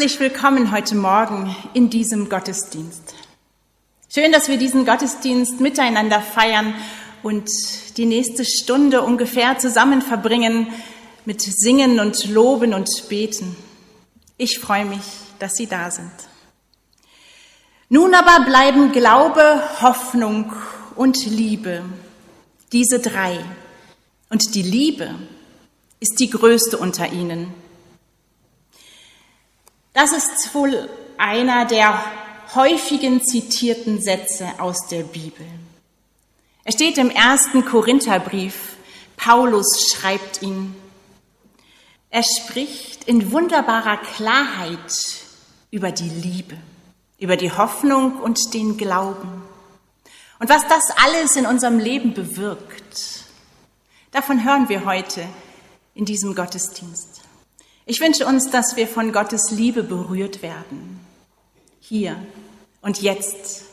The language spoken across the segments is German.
Herzlich willkommen heute Morgen in diesem Gottesdienst. Schön, dass wir diesen Gottesdienst miteinander feiern und die nächste Stunde ungefähr zusammen verbringen mit Singen und Loben und Beten. Ich freue mich, dass Sie da sind. Nun aber bleiben Glaube, Hoffnung und Liebe, diese drei. Und die Liebe ist die größte unter ihnen. Das ist wohl einer der häufigen zitierten Sätze aus der Bibel. Er steht im ersten Korintherbrief. Paulus schreibt ihn. Er spricht in wunderbarer Klarheit über die Liebe, über die Hoffnung und den Glauben. Und was das alles in unserem Leben bewirkt, davon hören wir heute in diesem Gottesdienst. Ich wünsche uns, dass wir von Gottes Liebe berührt werden, hier und jetzt,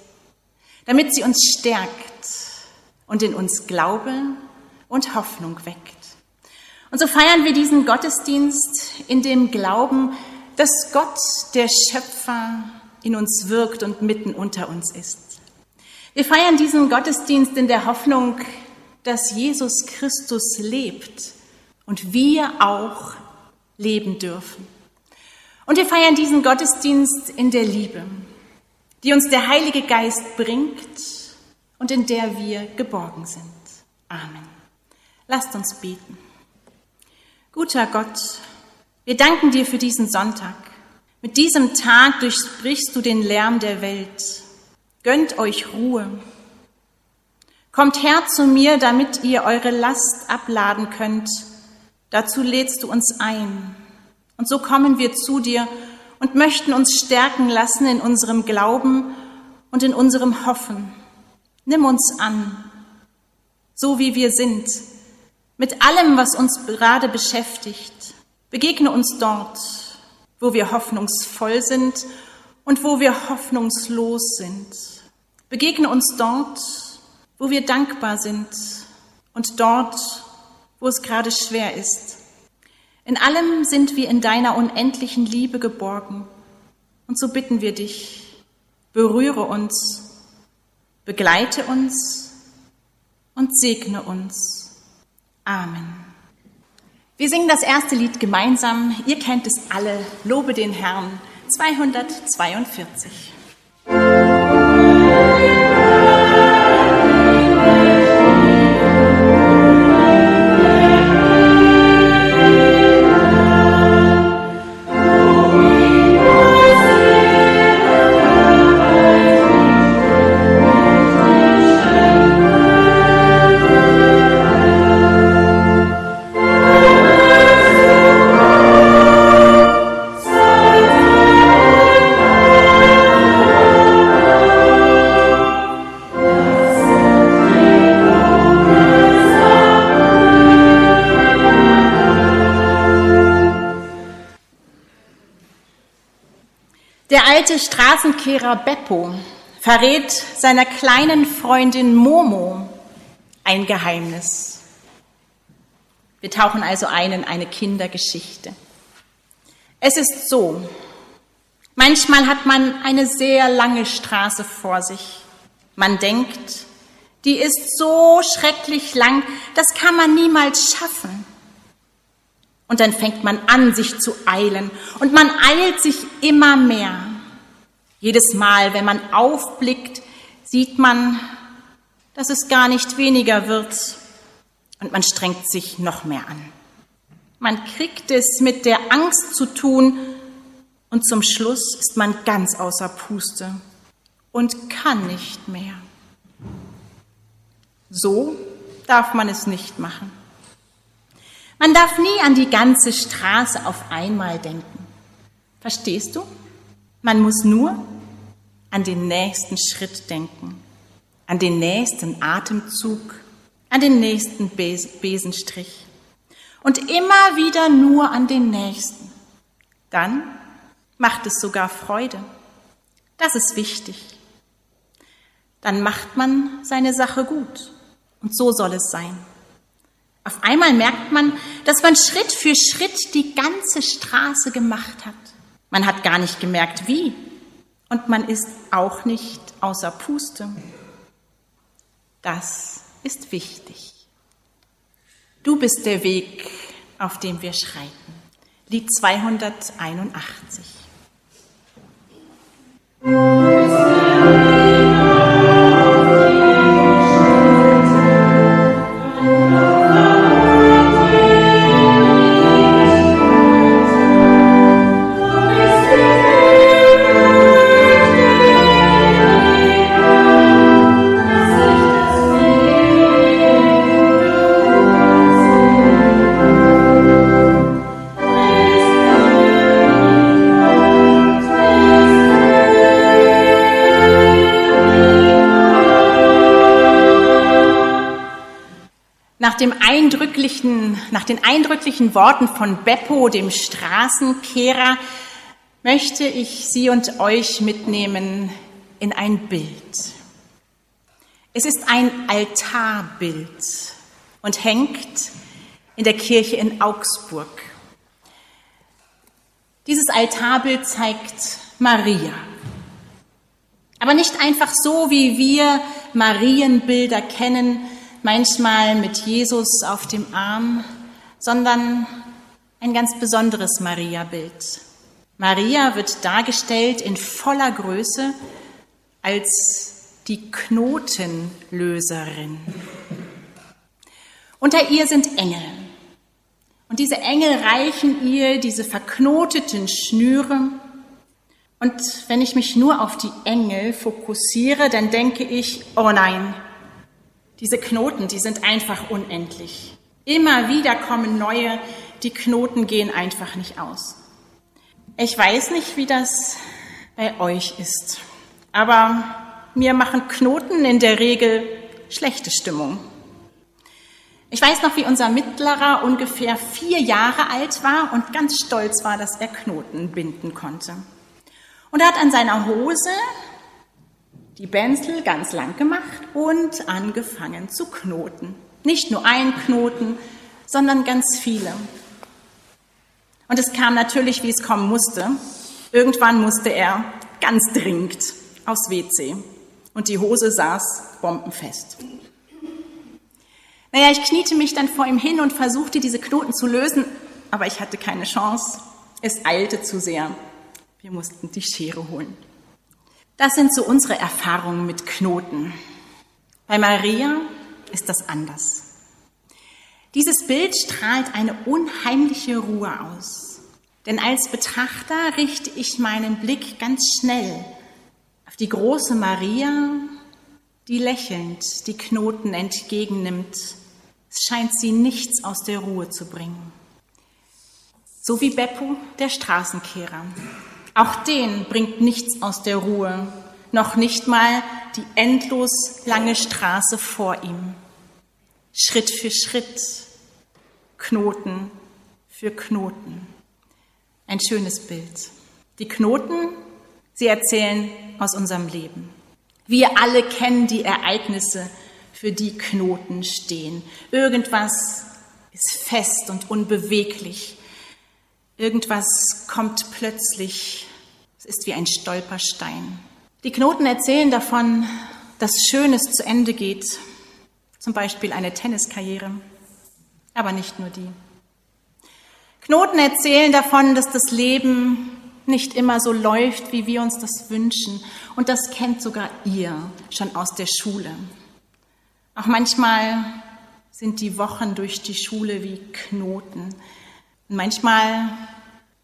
damit sie uns stärkt und in uns Glaube und Hoffnung weckt. Und so feiern wir diesen Gottesdienst in dem Glauben, dass Gott, der Schöpfer, in uns wirkt und mitten unter uns ist. Wir feiern diesen Gottesdienst in der Hoffnung, dass Jesus Christus lebt und wir auch leben dürfen. Und wir feiern diesen Gottesdienst in der Liebe, die uns der Heilige Geist bringt und in der wir geborgen sind. Amen. Lasst uns beten. Guter Gott, wir danken dir für diesen Sonntag. Mit diesem Tag durchbrichst du den Lärm der Welt. Gönnt euch Ruhe. Kommt her zu mir, damit ihr eure Last abladen könnt Dazu lädst du uns ein. Und so kommen wir zu dir und möchten uns stärken lassen in unserem Glauben und in unserem Hoffen. Nimm uns an, so wie wir sind, mit allem, was uns gerade beschäftigt. Begegne uns dort, wo wir hoffnungsvoll sind und wo wir hoffnungslos sind. Begegne uns dort, wo wir dankbar sind und dort, wo es gerade schwer ist. In allem sind wir in deiner unendlichen Liebe geborgen. Und so bitten wir dich, berühre uns, begleite uns und segne uns. Amen. Wir singen das erste Lied gemeinsam. Ihr kennt es alle. Lobe den Herrn. 242. alte Straßenkehrer Beppo verrät seiner kleinen Freundin Momo ein Geheimnis. Wir tauchen also ein in eine Kindergeschichte. Es ist so, manchmal hat man eine sehr lange Straße vor sich. Man denkt, die ist so schrecklich lang, das kann man niemals schaffen. Und dann fängt man an, sich zu eilen, und man eilt sich immer mehr. Jedes Mal, wenn man aufblickt, sieht man, dass es gar nicht weniger wird und man strengt sich noch mehr an. Man kriegt es mit der Angst zu tun und zum Schluss ist man ganz außer Puste und kann nicht mehr. So darf man es nicht machen. Man darf nie an die ganze Straße auf einmal denken. Verstehst du? Man muss nur an den nächsten Schritt denken, an den nächsten Atemzug, an den nächsten Besenstrich und immer wieder nur an den nächsten. Dann macht es sogar Freude. Das ist wichtig. Dann macht man seine Sache gut. Und so soll es sein. Auf einmal merkt man, dass man Schritt für Schritt die ganze Straße gemacht hat. Man hat gar nicht gemerkt, wie. Und man ist auch nicht außer Puste. Das ist wichtig. Du bist der Weg, auf dem wir schreiten. Lied 281. dem eindrücklichen, nach den eindrücklichen Worten von Beppo, dem Straßenkehrer, möchte ich Sie und euch mitnehmen in ein Bild. Es ist ein Altarbild und hängt in der Kirche in Augsburg. Dieses Altarbild zeigt Maria. Aber nicht einfach so, wie wir Marienbilder kennen, manchmal mit Jesus auf dem Arm, sondern ein ganz besonderes Maria-Bild. Maria wird dargestellt in voller Größe als die Knotenlöserin. Unter ihr sind Engel. Und diese Engel reichen ihr diese verknoteten Schnüre. Und wenn ich mich nur auf die Engel fokussiere, dann denke ich, oh nein, diese Knoten, die sind einfach unendlich. Immer wieder kommen neue, die Knoten gehen einfach nicht aus. Ich weiß nicht, wie das bei euch ist, aber mir machen Knoten in der Regel schlechte Stimmung. Ich weiß noch, wie unser Mittlerer ungefähr vier Jahre alt war und ganz stolz war, dass er Knoten binden konnte. Und er hat an seiner Hose die Benzel ganz lang gemacht und angefangen zu knoten. Nicht nur ein Knoten, sondern ganz viele. Und es kam natürlich, wie es kommen musste. Irgendwann musste er ganz dringend aufs WC und die Hose saß bombenfest. Naja, ich kniete mich dann vor ihm hin und versuchte, diese Knoten zu lösen, aber ich hatte keine Chance. Es eilte zu sehr. Wir mussten die Schere holen. Das sind so unsere Erfahrungen mit Knoten. Bei Maria ist das anders. Dieses Bild strahlt eine unheimliche Ruhe aus. Denn als Betrachter richte ich meinen Blick ganz schnell auf die große Maria, die lächelnd die Knoten entgegennimmt. Es scheint sie nichts aus der Ruhe zu bringen. So wie Beppo, der Straßenkehrer, auch den bringt nichts aus der Ruhe, noch nicht mal die endlos lange Straße vor ihm. Schritt für Schritt, Knoten für Knoten. Ein schönes Bild. Die Knoten, sie erzählen aus unserem Leben. Wir alle kennen die Ereignisse, für die Knoten stehen. Irgendwas ist fest und unbeweglich. Irgendwas kommt plötzlich, ist wie ein Stolperstein. Die Knoten erzählen davon, dass Schönes zu Ende geht, zum Beispiel eine Tenniskarriere, aber nicht nur die. Knoten erzählen davon, dass das Leben nicht immer so läuft, wie wir uns das wünschen. Und das kennt sogar ihr schon aus der Schule. Auch manchmal sind die Wochen durch die Schule wie Knoten. Und manchmal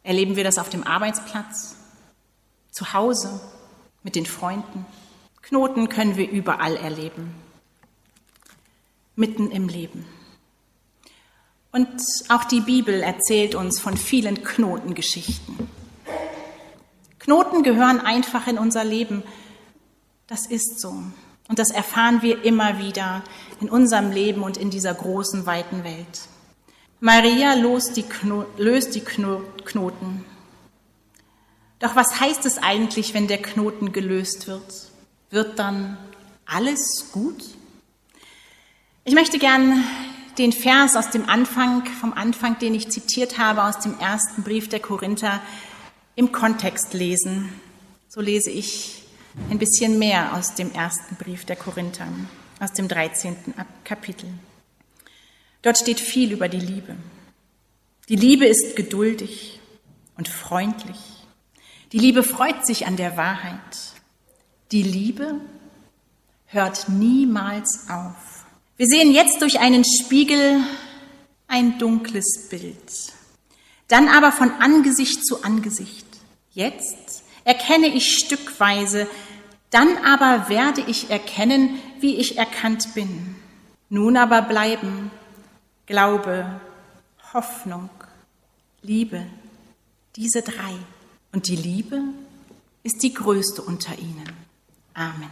erleben wir das auf dem Arbeitsplatz, zu Hause, mit den Freunden. Knoten können wir überall erleben, mitten im Leben. Und auch die Bibel erzählt uns von vielen Knotengeschichten. Knoten gehören einfach in unser Leben. Das ist so. Und das erfahren wir immer wieder in unserem Leben und in dieser großen, weiten Welt. Maria löst die, Knoten. Doch was heißt es eigentlich, wenn der Knoten gelöst wird? Wird dann alles gut? Ich möchte gern den Vers aus dem Anfang, vom Anfang, den ich zitiert habe, aus dem ersten Brief der Korinther, im Kontext lesen. So lese ich ein bisschen mehr aus dem ersten Brief der Korinther, aus dem 13. Kapitel. Dort steht viel über die Liebe. Die Liebe ist geduldig und freundlich. Die Liebe freut sich an der Wahrheit. Die Liebe hört niemals auf. Wir sehen jetzt durch einen Spiegel ein dunkles Bild, dann aber von Angesicht zu Angesicht. Jetzt erkenne ich stückweise, dann aber werde ich erkennen, wie ich erkannt bin. Nun aber bleiben Glaube, Hoffnung, Liebe, diese drei. Und die Liebe ist die größte unter ihnen. Amen.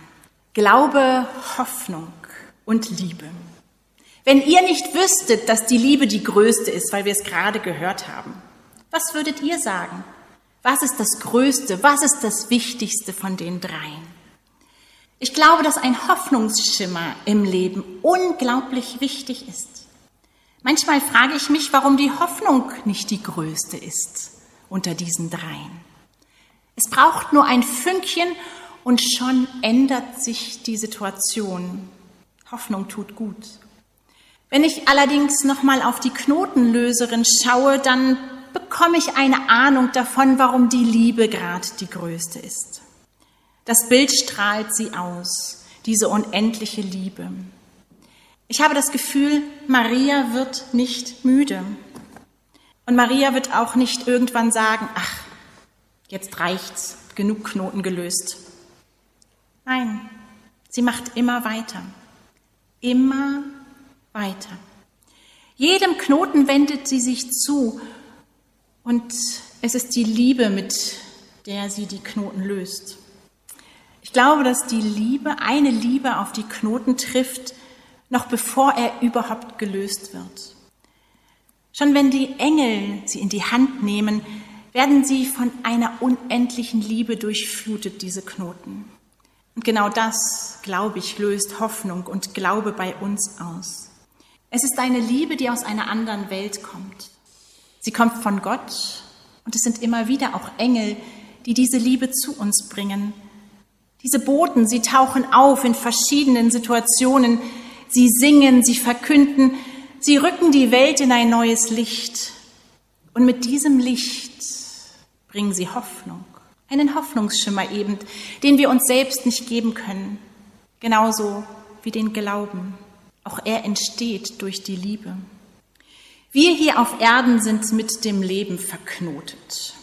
Glaube, Hoffnung und Liebe. Wenn ihr nicht wüsstet, dass die Liebe die größte ist, weil wir es gerade gehört haben, was würdet ihr sagen? Was ist das Größte? Was ist das Wichtigste von den dreien? Ich glaube, dass ein Hoffnungsschimmer im Leben unglaublich wichtig ist. Manchmal frage ich mich, warum die Hoffnung nicht die größte ist unter diesen dreien. Es braucht nur ein Fünkchen und schon ändert sich die Situation. Hoffnung tut gut. Wenn ich allerdings nochmal auf die Knotenlöserin schaue, dann bekomme ich eine Ahnung davon, warum die Liebe gerade die größte ist. Das Bild strahlt sie aus, diese unendliche Liebe. Ich habe das Gefühl, Maria wird nicht müde. Und Maria wird auch nicht irgendwann sagen, ach, jetzt reicht's, genug Knoten gelöst. Nein, sie macht immer weiter, immer weiter. Jedem Knoten wendet sie sich zu und es ist die Liebe, mit der sie die Knoten löst. Ich glaube, dass die Liebe, eine Liebe auf die Knoten trifft, noch bevor er überhaupt gelöst wird. Schon wenn die Engel sie in die Hand nehmen, werden sie von einer unendlichen Liebe durchflutet, diese Knoten. Und genau das, glaube ich, löst Hoffnung und Glaube bei uns aus. Es ist eine Liebe, die aus einer anderen Welt kommt. Sie kommt von Gott und es sind immer wieder auch Engel, die diese Liebe zu uns bringen. Diese Boten, sie tauchen auf in verschiedenen Situationen. Sie singen, sie verkünden, sie rücken die Welt in ein neues Licht. Und mit diesem Licht bringen sie Hoffnung einen Hoffnungsschimmer eben, den wir uns selbst nicht geben können, genauso wie den Glauben. Auch er entsteht durch die Liebe. Wir hier auf Erden sind mit dem Leben verknotet.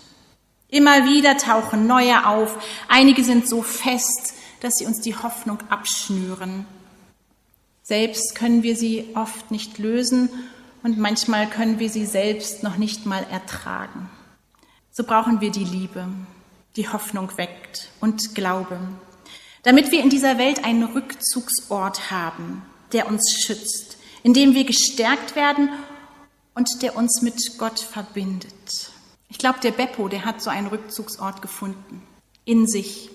Immer wieder tauchen neue auf. Einige sind so fest, dass sie uns die Hoffnung abschnüren. Selbst können wir sie oft nicht lösen und manchmal können wir sie selbst noch nicht mal ertragen. So brauchen wir die Liebe die Hoffnung weckt und Glaube, damit wir in dieser Welt einen Rückzugsort haben, der uns schützt, in dem wir gestärkt werden und der uns mit Gott verbindet. Ich glaube, der Beppo, der hat so einen Rückzugsort gefunden, in sich.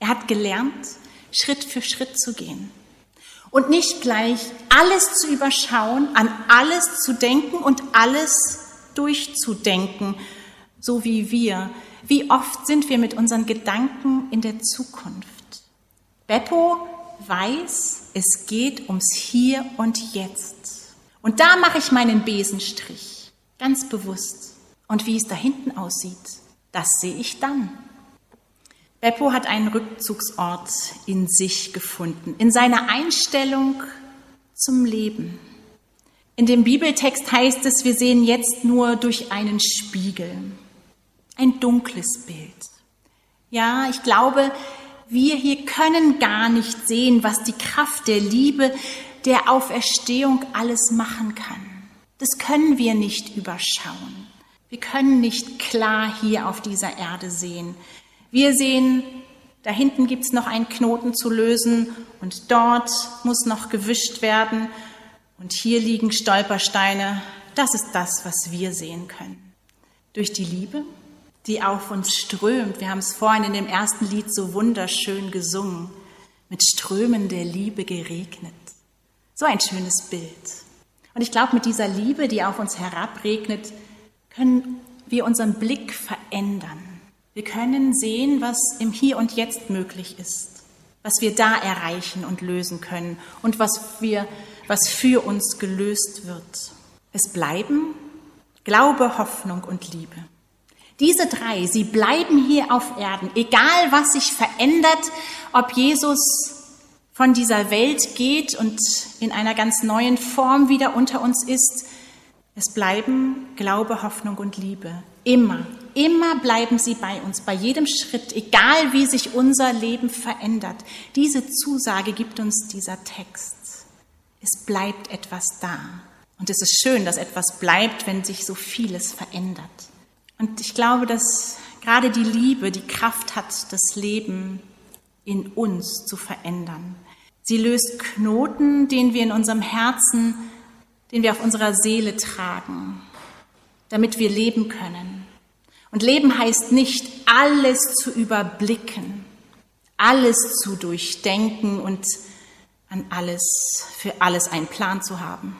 Er hat gelernt, Schritt für Schritt zu gehen und nicht gleich alles zu überschauen, an alles zu denken und alles durchzudenken, so wie wir, wie oft sind wir mit unseren Gedanken in der Zukunft? Beppo weiß, es geht ums Hier und Jetzt. Und da mache ich meinen Besenstrich, ganz bewusst. Und wie es da hinten aussieht, das sehe ich dann. Beppo hat einen Rückzugsort in sich gefunden, in seiner Einstellung zum Leben. In dem Bibeltext heißt es, wir sehen jetzt nur durch einen Spiegel ein dunkles Bild. Ja, ich glaube, wir hier können gar nicht sehen, was die Kraft der Liebe, der Auferstehung alles machen kann. Das können wir nicht überschauen. Wir können nicht klar hier auf dieser Erde sehen. Wir sehen, da hinten gibt es noch einen Knoten zu lösen und dort muss noch gewischt werden und hier liegen Stolpersteine. Das ist das, was wir sehen können. Durch die Liebe die auf uns strömt. Wir haben es vorhin in dem ersten Lied so wunderschön gesungen, mit Strömen der Liebe geregnet. So ein schönes Bild. Und ich glaube, mit dieser Liebe, die auf uns herabregnet, können wir unseren Blick verändern. Wir können sehen, was im Hier und Jetzt möglich ist, was wir da erreichen und lösen können und was, wir, was für uns gelöst wird. Es bleiben Glaube, Hoffnung und Liebe. Diese drei, sie bleiben hier auf Erden, egal was sich verändert, ob Jesus von dieser Welt geht und in einer ganz neuen Form wieder unter uns ist. Es bleiben Glaube, Hoffnung und Liebe. Immer, immer bleiben sie bei uns, bei jedem Schritt, egal wie sich unser Leben verändert. Diese Zusage gibt uns dieser Text. Es bleibt etwas da. Und es ist schön, dass etwas bleibt, wenn sich so vieles verändert. Und ich glaube, dass gerade die Liebe die Kraft hat, das Leben in uns zu verändern. Sie löst Knoten, den wir in unserem Herzen, den wir auf unserer Seele tragen, damit wir leben können. Und Leben heißt nicht, alles zu überblicken, alles zu durchdenken und an alles, für alles einen Plan zu haben.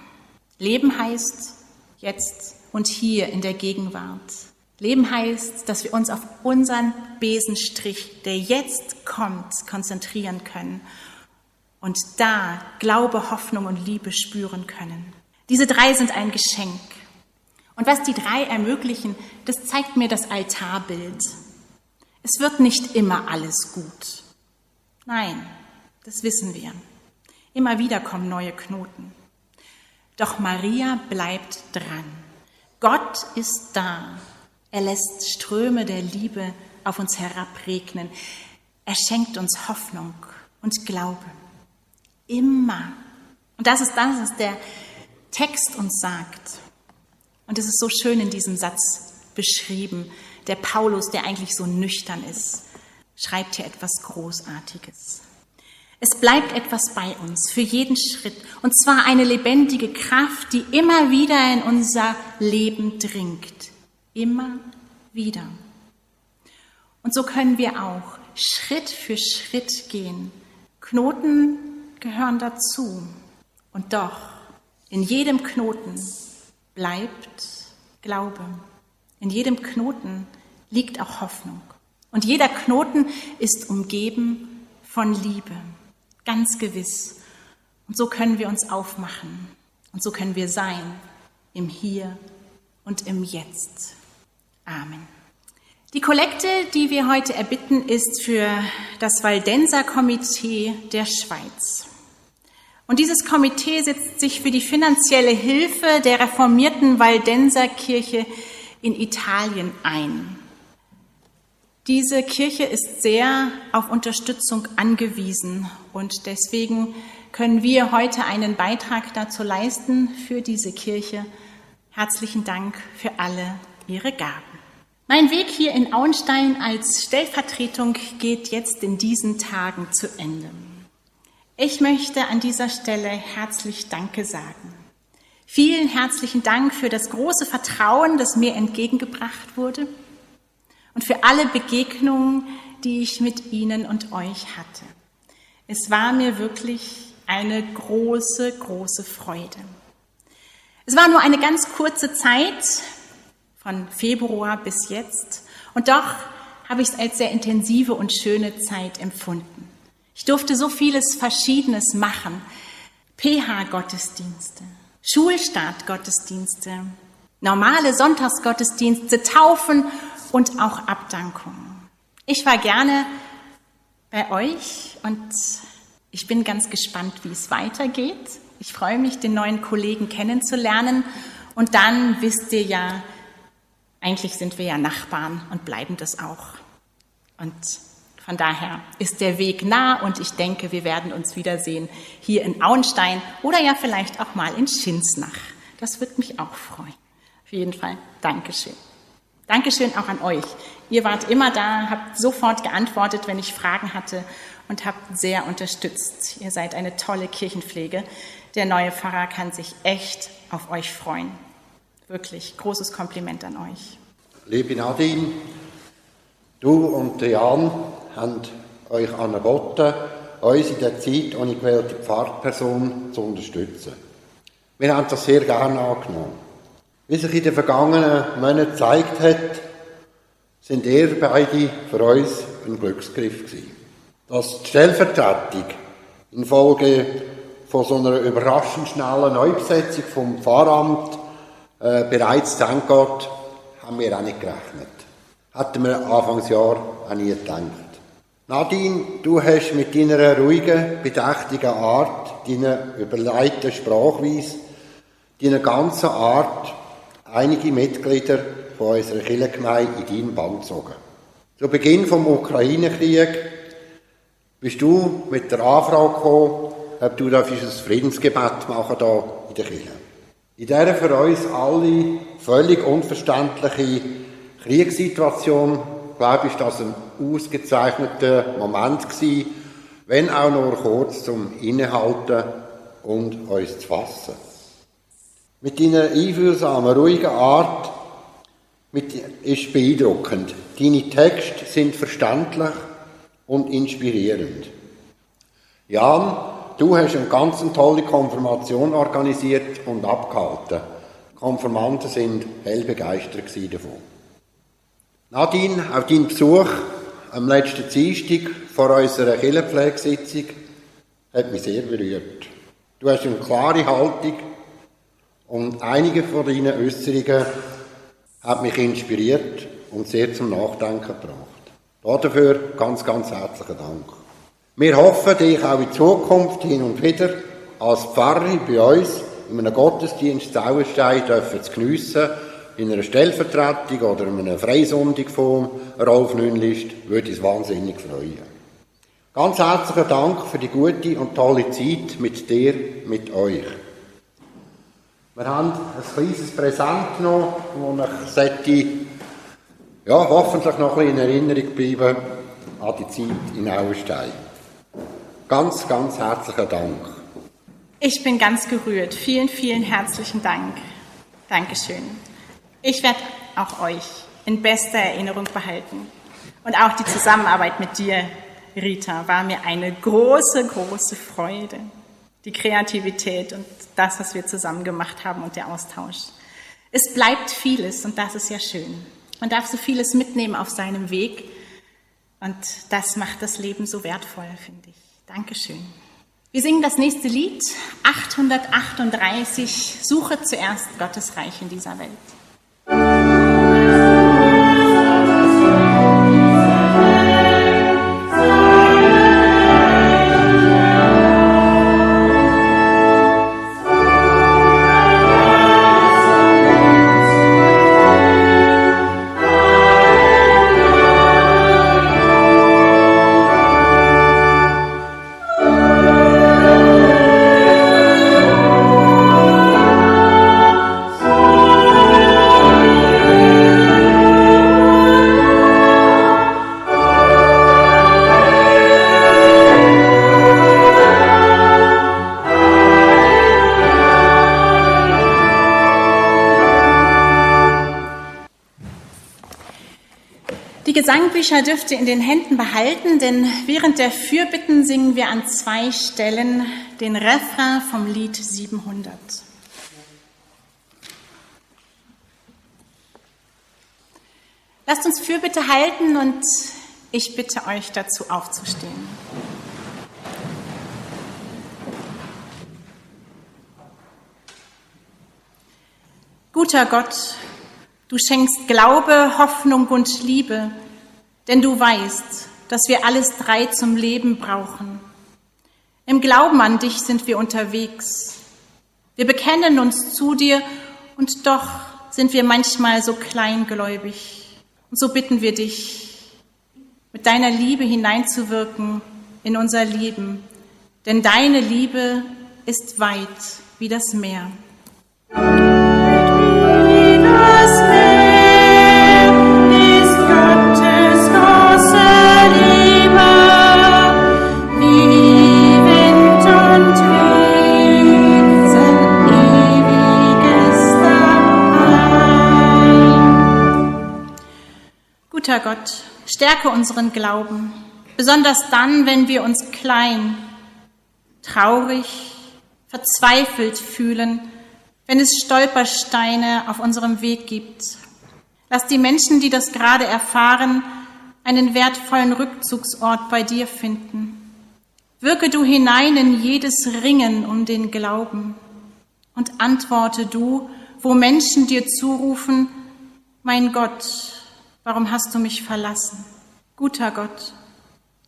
Leben heißt jetzt und hier in der Gegenwart. Leben heißt, dass wir uns auf unseren Besenstrich, der jetzt kommt, konzentrieren können und da Glaube, Hoffnung und Liebe spüren können. Diese drei sind ein Geschenk. Und was die drei ermöglichen, das zeigt mir das Altarbild. Es wird nicht immer alles gut. Nein, das wissen wir. Immer wieder kommen neue Knoten. Doch Maria bleibt dran. Gott ist da. Er lässt Ströme der Liebe auf uns herabregnen. Er schenkt uns Hoffnung und Glaube. Immer. Und das ist das, was der Text uns sagt. Und es ist so schön in diesem Satz beschrieben. Der Paulus, der eigentlich so nüchtern ist, schreibt hier etwas Großartiges. Es bleibt etwas bei uns für jeden Schritt, und zwar eine lebendige Kraft, die immer wieder in unser Leben dringt. Immer wieder. Und so können wir auch Schritt für Schritt gehen. Knoten gehören dazu. Und doch, in jedem Knoten bleibt Glaube. In jedem Knoten liegt auch Hoffnung. Und jeder Knoten ist umgeben von Liebe ganz gewiss. Und so können wir uns aufmachen und so können wir sein im Hier und im Jetzt. Amen. Die Kollekte, die wir heute erbitten, ist für das Waldenser Komitee der Schweiz. Und dieses Komitee setzt sich für die finanzielle Hilfe der reformierten Waldenser Kirche in Italien ein. Diese Kirche ist sehr auf Unterstützung angewiesen und deswegen können wir heute einen Beitrag dazu leisten für diese Kirche. Herzlichen Dank für alle Ihre Gaben. Mein Weg hier in Auenstein als Stellvertretung geht jetzt in diesen Tagen zu Ende. Ich möchte an dieser Stelle herzlich Danke sagen. Vielen herzlichen Dank für das große Vertrauen, das mir entgegengebracht wurde und für alle Begegnungen, die ich mit Ihnen und euch hatte. Es war mir wirklich eine große, große Freude. Es war nur eine ganz kurze Zeit, von Februar bis jetzt, und doch habe ich es als sehr intensive und schöne Zeit empfunden. Ich durfte so vieles Verschiedenes machen. PH-Gottesdienste, Schulstart-Gottesdienste, normale Sonntagsgottesdienste, Taufen und auch Abdankung. Ich war gerne bei euch und ich bin ganz gespannt, wie es weitergeht. Ich freue mich, den neuen Kollegen kennenzulernen und dann wisst ihr ja, eigentlich sind wir ja Nachbarn und bleiben das auch. Und von daher ist der Weg nah und ich denke, wir werden uns wiedersehen hier in Auenstein oder ja vielleicht auch mal in Schinsnach. Das wird mich auch freuen. Auf jeden Fall, Dankeschön. Dankeschön auch an euch. Ihr wart immer da, habt sofort geantwortet, wenn ich Fragen hatte und habt sehr unterstützt. Ihr seid eine tolle Kirchenpflege. Der neue Pfarrer kann sich echt auf euch freuen. Wirklich großes Kompliment an euch. Liebe Nadine, du und Jan haben euch angeboten, uns in der Zeit ohne gewählte Pfarrperson zu unterstützen. Wir haben das sehr gerne angenommen. Wie sich in den vergangenen Monaten gezeigt hat, sind ihr beide für uns ein Glücksgriff gewesen. Dass die Stellvertretung infolge von so einer überraschend schnellen Neubesetzung vom Pfarramt äh, bereits Ende geht, haben wir auch nicht gerechnet. Hätten wir Anfangsjahr auch nie gedacht. Nadine, du hast mit deiner ruhigen, bedächtigen Art, deiner überleiteten Sprachweise, deiner ganzen Art einige Mitglieder von unserer Kirchengemeinde in deinen Band gezogen. Zu Beginn vom Ukraine-Krieg bist du mit der Anfrage gekommen, ob du ein Friedensgebet machen da in der Kirche. In dieser für uns alle völlig unverständliche Kriegssituation, glaube ich, das ein ausgezeichneter Moment gewesen, wenn auch nur kurz zum Innehalten und uns zu fassen. Mit deiner einfühlsamen, ruhigen Art mit, ist beeindruckend. Deine Texte sind verständlich und inspirierend. Jan, du hast eine ganz tolle Konfirmation organisiert und abgehalten. Die Konfirmanden sind hell begeistert davon. Nadine, auch dein Besuch am letzten Dienstag vor unserer Kirchenpflegesitzung hat mich sehr berührt. Du hast eine klare Haltung und einige von deinen Äußerungen haben mich inspiriert und sehr zum Nachdenken gebracht. Dafür ganz, ganz herzlichen Dank. Wir hoffen, dich auch in Zukunft hin und wieder als Pfarrer bei uns in einem Gottesdienst Sauerstein dürfen zu geniessen, in einer Stellvertretung oder in einer Freisonntag von Rolf Nünlist, würde uns wahnsinnig freuen. Ganz herzlichen Dank für die gute und tolle Zeit mit dir, mit euch. Wir haben ein kleines Präsent noch, das ich sollte, ja, hoffentlich noch ein bisschen in Erinnerung bleiben an die Zeit in Auenstein. Ganz, ganz herzlichen Dank. Ich bin ganz gerührt. Vielen, vielen herzlichen Dank. Dankeschön. Ich werde auch euch in bester Erinnerung behalten. Und auch die Zusammenarbeit mit dir, Rita, war mir eine große, große Freude die Kreativität und das, was wir zusammen gemacht haben und der Austausch. Es bleibt vieles und das ist ja schön. Man darf so vieles mitnehmen auf seinem Weg und das macht das Leben so wertvoll, finde ich. Dankeschön. Wir singen das nächste Lied, 838, Suche zuerst Gottes Reich in dieser Welt. Gesangbücher dürft ihr in den Händen behalten, denn während der Fürbitten singen wir an zwei Stellen den Refrain vom Lied 700. Lasst uns Fürbitte halten und ich bitte euch dazu aufzustehen. Guter Gott, du schenkst Glaube, Hoffnung und Liebe denn du weißt, dass wir alles drei zum Leben brauchen. Im Glauben an dich sind wir unterwegs. Wir bekennen uns zu dir und doch sind wir manchmal so kleingläubig. Und so bitten wir dich, mit deiner Liebe hineinzuwirken in unser Leben, denn deine Liebe ist weit wie das Meer. Guter Gott, stärke unseren Glauben, besonders dann, wenn wir uns klein, traurig, verzweifelt fühlen, wenn es Stolpersteine auf unserem Weg gibt. Lass die Menschen, die das gerade erfahren, einen wertvollen Rückzugsort bei dir finden. Wirke du hinein in jedes Ringen um den Glauben und antworte du, wo Menschen dir zurufen, mein Gott, warum hast du mich verlassen? Guter Gott,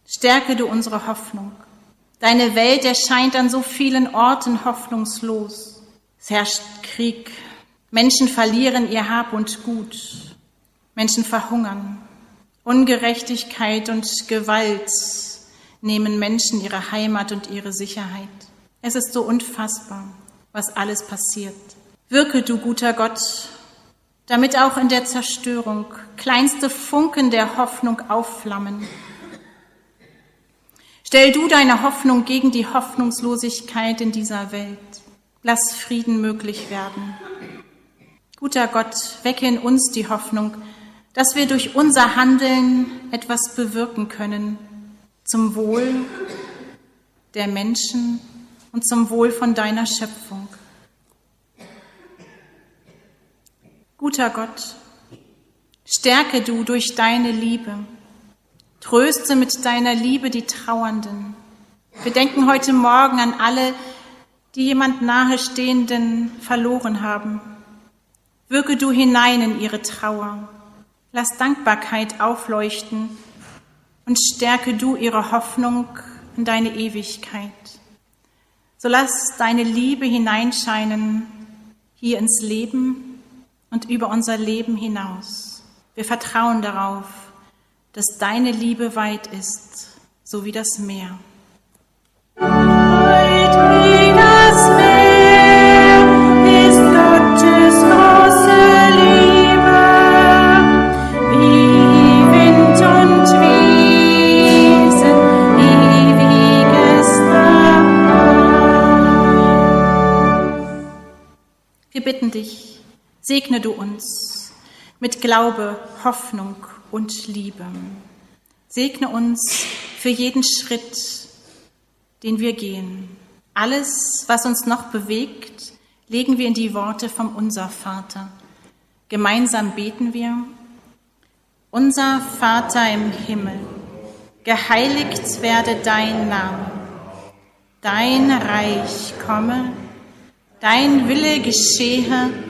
stärke du unsere Hoffnung. Deine Welt erscheint an so vielen Orten hoffnungslos. Es herrscht Krieg. Menschen verlieren ihr Hab und Gut. Menschen verhungern. Ungerechtigkeit und Gewalt nehmen Menschen ihre Heimat und ihre Sicherheit. Es ist so unfassbar, was alles passiert. Wirke du, guter Gott, damit auch in der Zerstörung kleinste Funken der Hoffnung aufflammen. Stell du deine Hoffnung gegen die Hoffnungslosigkeit in dieser Welt. Lass Frieden möglich werden. Guter Gott, wecke in uns die Hoffnung, dass wir durch unser Handeln etwas bewirken können zum Wohl der Menschen und zum Wohl von deiner Schöpfung. Guter Gott, stärke du durch deine Liebe, tröste mit deiner Liebe die Trauernden. Wir denken heute Morgen an alle, die jemand Nahestehenden verloren haben. Wirke du hinein in ihre Trauer. Lass Dankbarkeit aufleuchten und stärke du ihre Hoffnung in deine Ewigkeit. So lass deine Liebe hineinscheinen hier ins Leben und über unser Leben hinaus. Wir vertrauen darauf, dass deine Liebe weit ist, so wie das Meer. bitten dich, segne du uns mit Glaube, Hoffnung und Liebe. Segne uns für jeden Schritt, den wir gehen. Alles, was uns noch bewegt, legen wir in die Worte vom Unser Vater. Gemeinsam beten wir. Unser Vater im Himmel, geheiligt werde dein Name, dein Reich komme, Dein Wille geschehe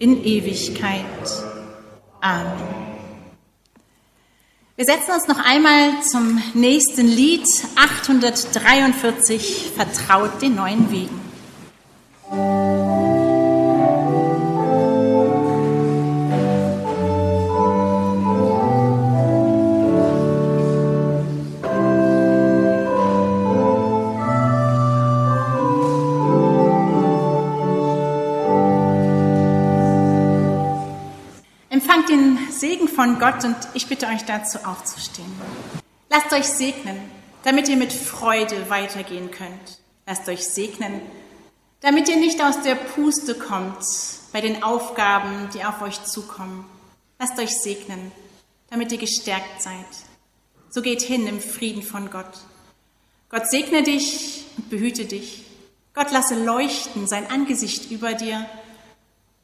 in Ewigkeit. Amen. Wir setzen uns noch einmal zum nächsten Lied 843 Vertraut den neuen Wegen. Von Gott und ich bitte euch dazu aufzustehen. Lasst euch segnen, damit ihr mit Freude weitergehen könnt. Lasst euch segnen, damit ihr nicht aus der Puste kommt bei den Aufgaben, die auf euch zukommen. Lasst euch segnen, damit ihr gestärkt seid. So geht hin im Frieden von Gott. Gott segne dich und behüte dich. Gott lasse leuchten sein Angesicht über dir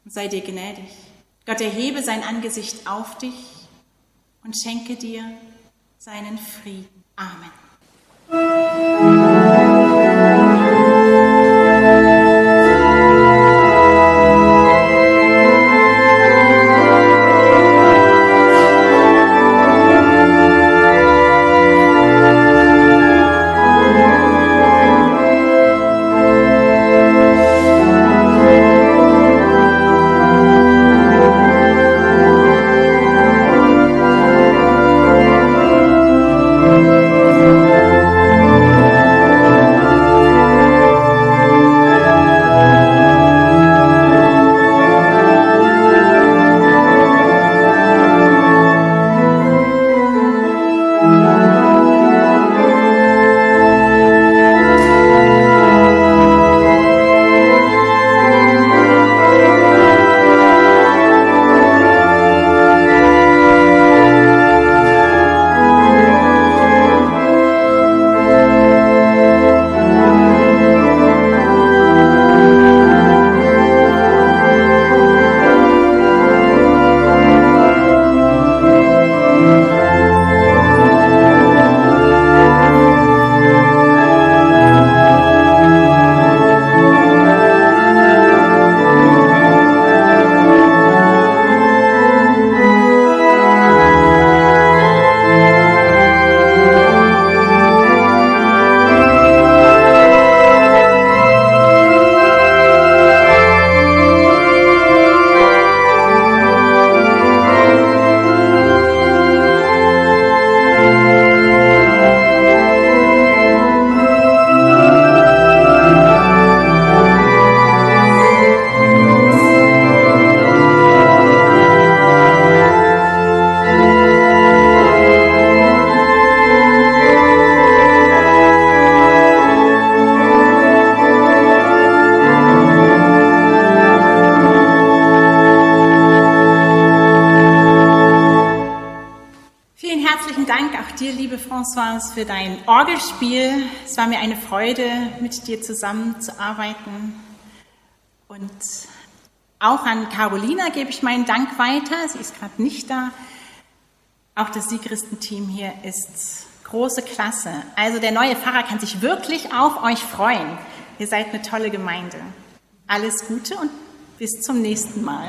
und sei dir gnädig. Gott erhebe sein Angesicht auf dich und schenke dir seinen Frieden. Amen. Françoise, für dein Orgelspiel. Es war mir eine Freude, mit dir zusammenzuarbeiten. Und auch an Carolina gebe ich meinen Dank weiter. Sie ist gerade nicht da. Auch das Siegristenteam hier ist große Klasse. Also der neue Pfarrer kann sich wirklich auf euch freuen. Ihr seid eine tolle Gemeinde. Alles Gute und bis zum nächsten Mal.